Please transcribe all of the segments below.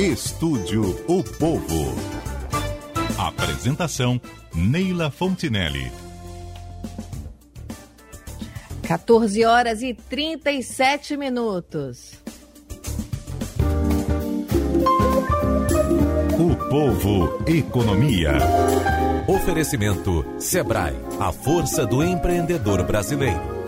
Estúdio O Povo. Apresentação Neila Fontinelli. 14 horas e 37 minutos. O Povo Economia. Oferecimento Sebrae, a força do empreendedor brasileiro.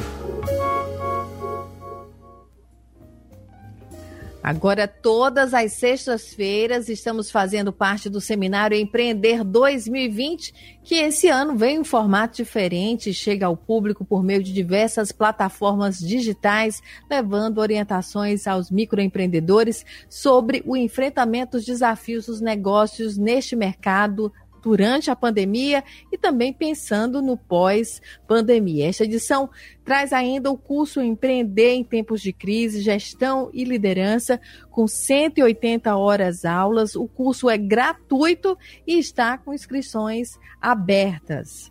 Agora, todas as sextas-feiras, estamos fazendo parte do seminário Empreender 2020, que esse ano vem em um formato diferente e chega ao público por meio de diversas plataformas digitais, levando orientações aos microempreendedores sobre o enfrentamento dos desafios dos negócios neste mercado durante a pandemia e também pensando no pós-pandemia. Esta edição traz ainda o curso Empreender em Tempos de Crise, Gestão e Liderança, com 180 horas aulas. O curso é gratuito e está com inscrições abertas.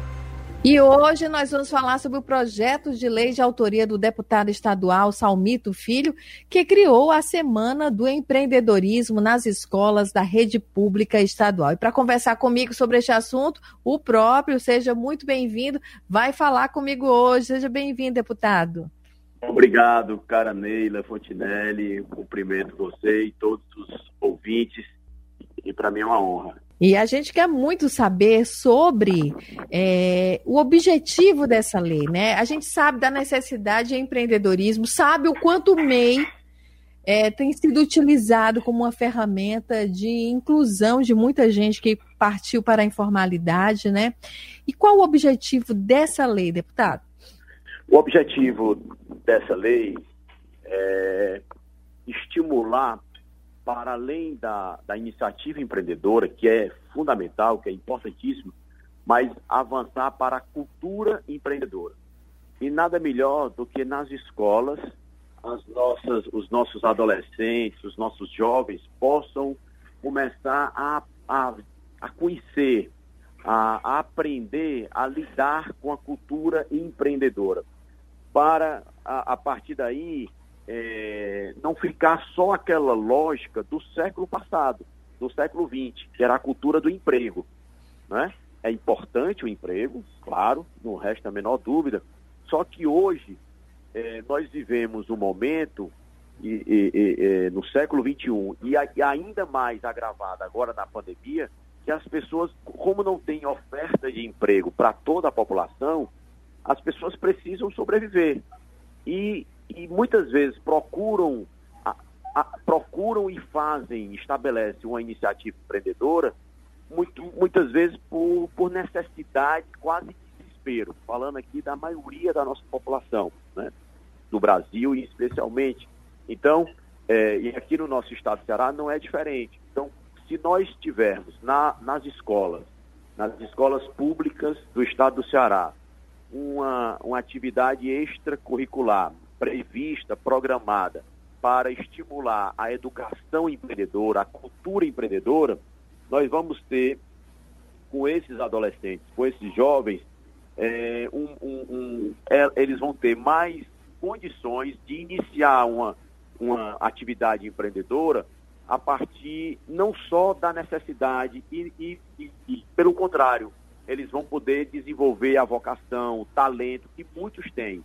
E hoje nós vamos falar sobre o projeto de lei de autoria do deputado estadual Salmito Filho, que criou a Semana do Empreendedorismo nas escolas da rede pública estadual. E para conversar comigo sobre este assunto, o próprio, seja muito bem-vindo, vai falar comigo hoje. Seja bem-vindo, deputado. Obrigado, cara Neila Fontinelli. Cumprimento você e todos os ouvintes. E para mim é uma honra. E a gente quer muito saber sobre é, o objetivo dessa lei, né? A gente sabe da necessidade de empreendedorismo, sabe o quanto o MEI é, tem sido utilizado como uma ferramenta de inclusão de muita gente que partiu para a informalidade, né? E qual o objetivo dessa lei, deputado? O objetivo dessa lei é estimular para além da, da iniciativa empreendedora, que é fundamental, que é importantíssimo, mas avançar para a cultura empreendedora. E nada melhor do que nas escolas as nossas, os nossos adolescentes, os nossos jovens possam começar a, a, a conhecer, a, a aprender a lidar com a cultura empreendedora. Para, a, a partir daí, é, não ficar só aquela lógica do século passado, do século XX, que era a cultura do emprego. Né? É importante o emprego, claro, não resta a menor dúvida, só que hoje é, nós vivemos um momento, e, e, e, no século XXI, e, e ainda mais agravado agora na pandemia, que as pessoas, como não tem oferta de emprego para toda a população, as pessoas precisam sobreviver. E e muitas vezes procuram, a, a, procuram e fazem, estabelecem uma iniciativa empreendedora, muito, muitas vezes por, por necessidade, quase desespero, falando aqui da maioria da nossa população, né, do Brasil e especialmente. Então, é, e aqui no nosso estado do Ceará não é diferente. Então, se nós tivermos na, nas escolas, nas escolas públicas do estado do Ceará, uma, uma atividade extracurricular prevista, programada para estimular a educação empreendedora, a cultura empreendedora, nós vamos ter com esses adolescentes, com esses jovens, é, um, um, um, é, eles vão ter mais condições de iniciar uma, uma atividade empreendedora a partir não só da necessidade e, e, e, e, pelo contrário, eles vão poder desenvolver a vocação, o talento que muitos têm.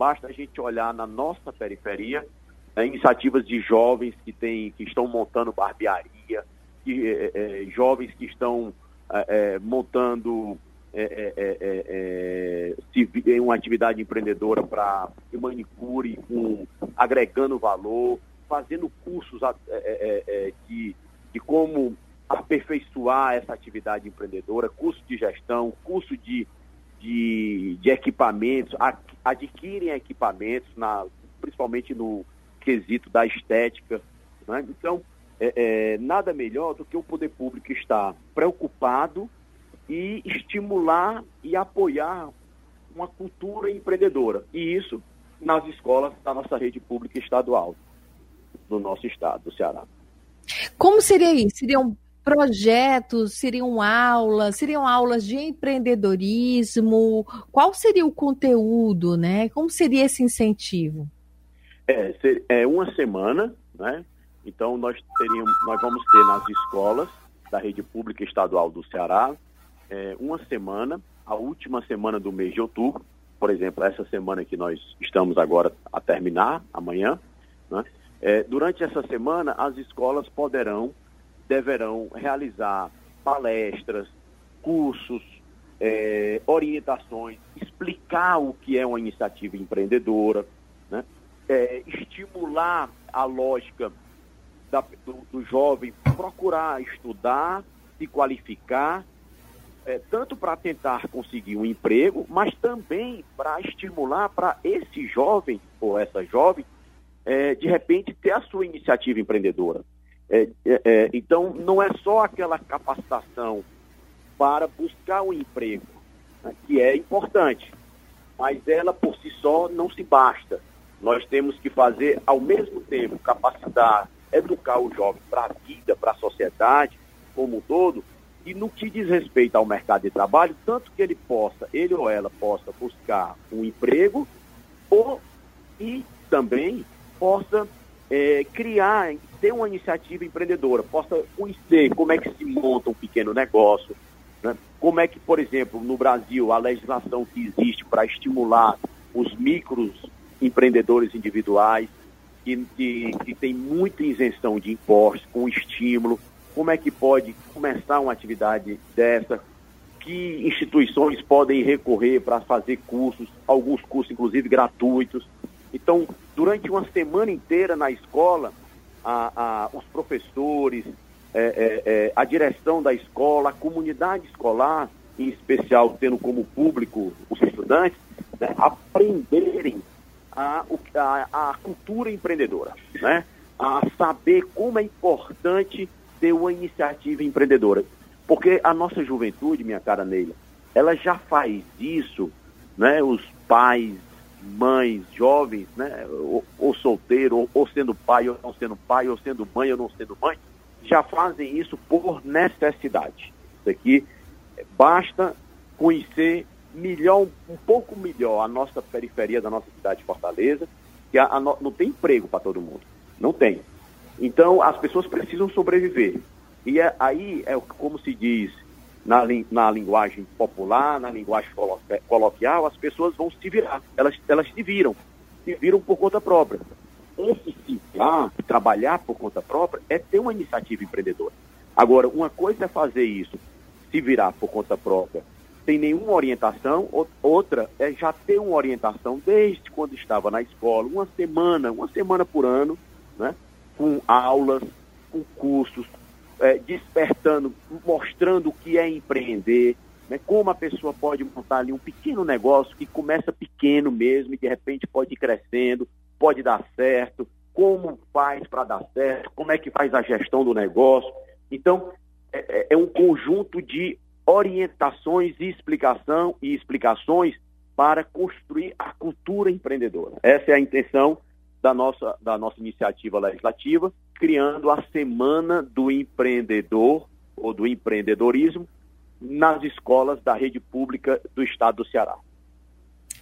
Basta a gente olhar na nossa periferia né, iniciativas de jovens que, tem, que estão montando barbearia, que, é, é, jovens que estão é, montando uma atividade empreendedora para manicure, com, agregando valor, fazendo cursos de, de como aperfeiçoar essa atividade empreendedora, curso de gestão, curso de de, de equipamentos, adquirem equipamentos, na, principalmente no quesito da estética. Né? Então, é, é, nada melhor do que o poder público estar preocupado e estimular e apoiar uma cultura empreendedora. E isso nas escolas da nossa rede pública estadual do nosso estado, do Ceará. Como seria isso? Seriam projetos, seriam aulas, seriam aulas de empreendedorismo? Qual seria o conteúdo, né? Como seria esse incentivo? É, é uma semana, né? Então nós teríamos, nós vamos ter nas escolas da rede pública estadual do Ceará é, uma semana, a última semana do mês de outubro, por exemplo, essa semana que nós estamos agora a terminar, amanhã, né? é, durante essa semana as escolas poderão, deverão realizar palestras, cursos, é, orientações, explicar o que é uma iniciativa empreendedora, né? é, estimular a lógica da, do, do jovem procurar estudar, se qualificar é, tanto para tentar conseguir um emprego, mas também para estimular para esse jovem ou essa jovem, é, de repente, ter a sua iniciativa empreendedora. É, é, é, então, não é só aquela capacitação para buscar um emprego, né, que é importante, mas ela por si só não se basta. Nós temos que fazer, ao mesmo tempo, capacitar, educar o jovem para a vida, para a sociedade como um todo, e no que diz respeito ao mercado de trabalho, tanto que ele possa, ele ou ela possa buscar um emprego, ou e também possa é, criar, ter uma iniciativa empreendedora, possa conhecer como é que se monta um pequeno negócio, né? como é que, por exemplo, no Brasil, a legislação que existe para estimular os micros empreendedores individuais, que, que, que tem muita isenção de impostos, com estímulo, como é que pode começar uma atividade dessa, que instituições podem recorrer para fazer cursos, alguns cursos inclusive gratuitos. Então, durante uma semana inteira na escola, a, a, os professores, é, é, é, a direção da escola, a comunidade escolar, em especial tendo como público os estudantes, né, aprenderem a, a, a cultura empreendedora, né? a saber como é importante ter uma iniciativa empreendedora. Porque a nossa juventude, minha cara Neila, ela já faz isso, né? Os pais, mães, jovens, né? Ou, ou solteiro, ou, ou sendo pai, ou não sendo pai, ou sendo mãe, ou não sendo mãe, já fazem isso por necessidade. Isso aqui basta conhecer melhor, um pouco melhor a nossa periferia da nossa cidade de Fortaleza, que a, a, não tem emprego para todo mundo. Não tem. Então, as pessoas precisam sobreviver. E é, aí é como se diz na, na linguagem popular, na linguagem coloquial, as pessoas vão se virar. Elas, elas se viram. Se viram por conta própria. Esse se virar, trabalhar por conta própria, é ter uma iniciativa empreendedora. Agora, uma coisa é fazer isso, se virar por conta própria, sem nenhuma orientação, outra é já ter uma orientação desde quando estava na escola, uma semana, uma semana por ano, né? com aulas, com cursos, é, despertando, mostrando o que é empreender, né, como a pessoa pode montar ali um pequeno negócio que começa pequeno mesmo e de repente pode ir crescendo, pode dar certo, como faz para dar certo, como é que faz a gestão do negócio. Então, é, é, é um conjunto de orientações e explicação e explicações para construir a cultura empreendedora. Essa é a intenção da nossa, da nossa iniciativa legislativa, criando a Semana do Empreendedor ou do Empreendedorismo nas escolas da rede pública do Estado do Ceará.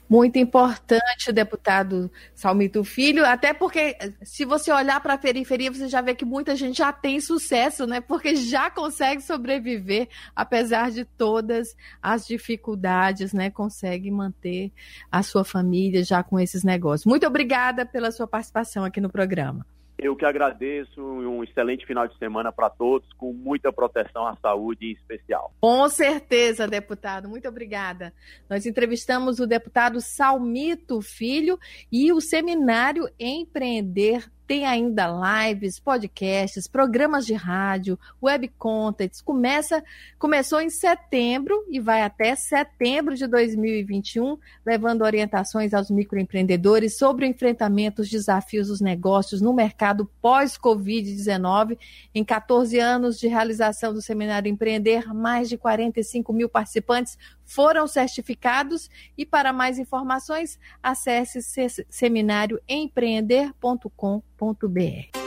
Muito importante, deputado Salmito Filho, até porque se você olhar para a periferia, você já vê que muita gente já tem sucesso, né? Porque já consegue sobreviver, apesar de todas as dificuldades, né? Consegue manter a sua família já com esses negócios. Muito obrigada pela sua participação aqui no programa. Eu que agradeço um excelente final de semana para todos, com muita proteção à saúde em especial. Com certeza, deputado. Muito obrigada. Nós entrevistamos o deputado Salmito Filho e o seminário Empreender tem ainda lives, podcasts, programas de rádio, web contents. Começa, começou em setembro e vai até setembro de 2021, levando orientações aos microempreendedores sobre o enfrentamento dos desafios dos negócios no mercado pós-Covid-19. Em 14 anos de realização do Seminário Empreender, mais de 45 mil participantes foram certificados. E para mais informações, acesse seminarioempreender.com.br.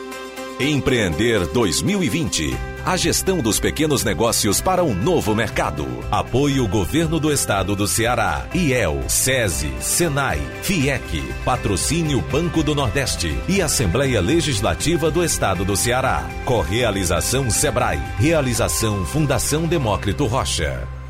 Empreender 2020. A gestão dos pequenos negócios para um novo mercado. Apoio Governo do Estado do Ceará. IEL, SESI, SENAI, FIEC. Patrocínio Banco do Nordeste e Assembleia Legislativa do Estado do Ceará. Correalização Sebrae. Realização Fundação Demócrito Rocha.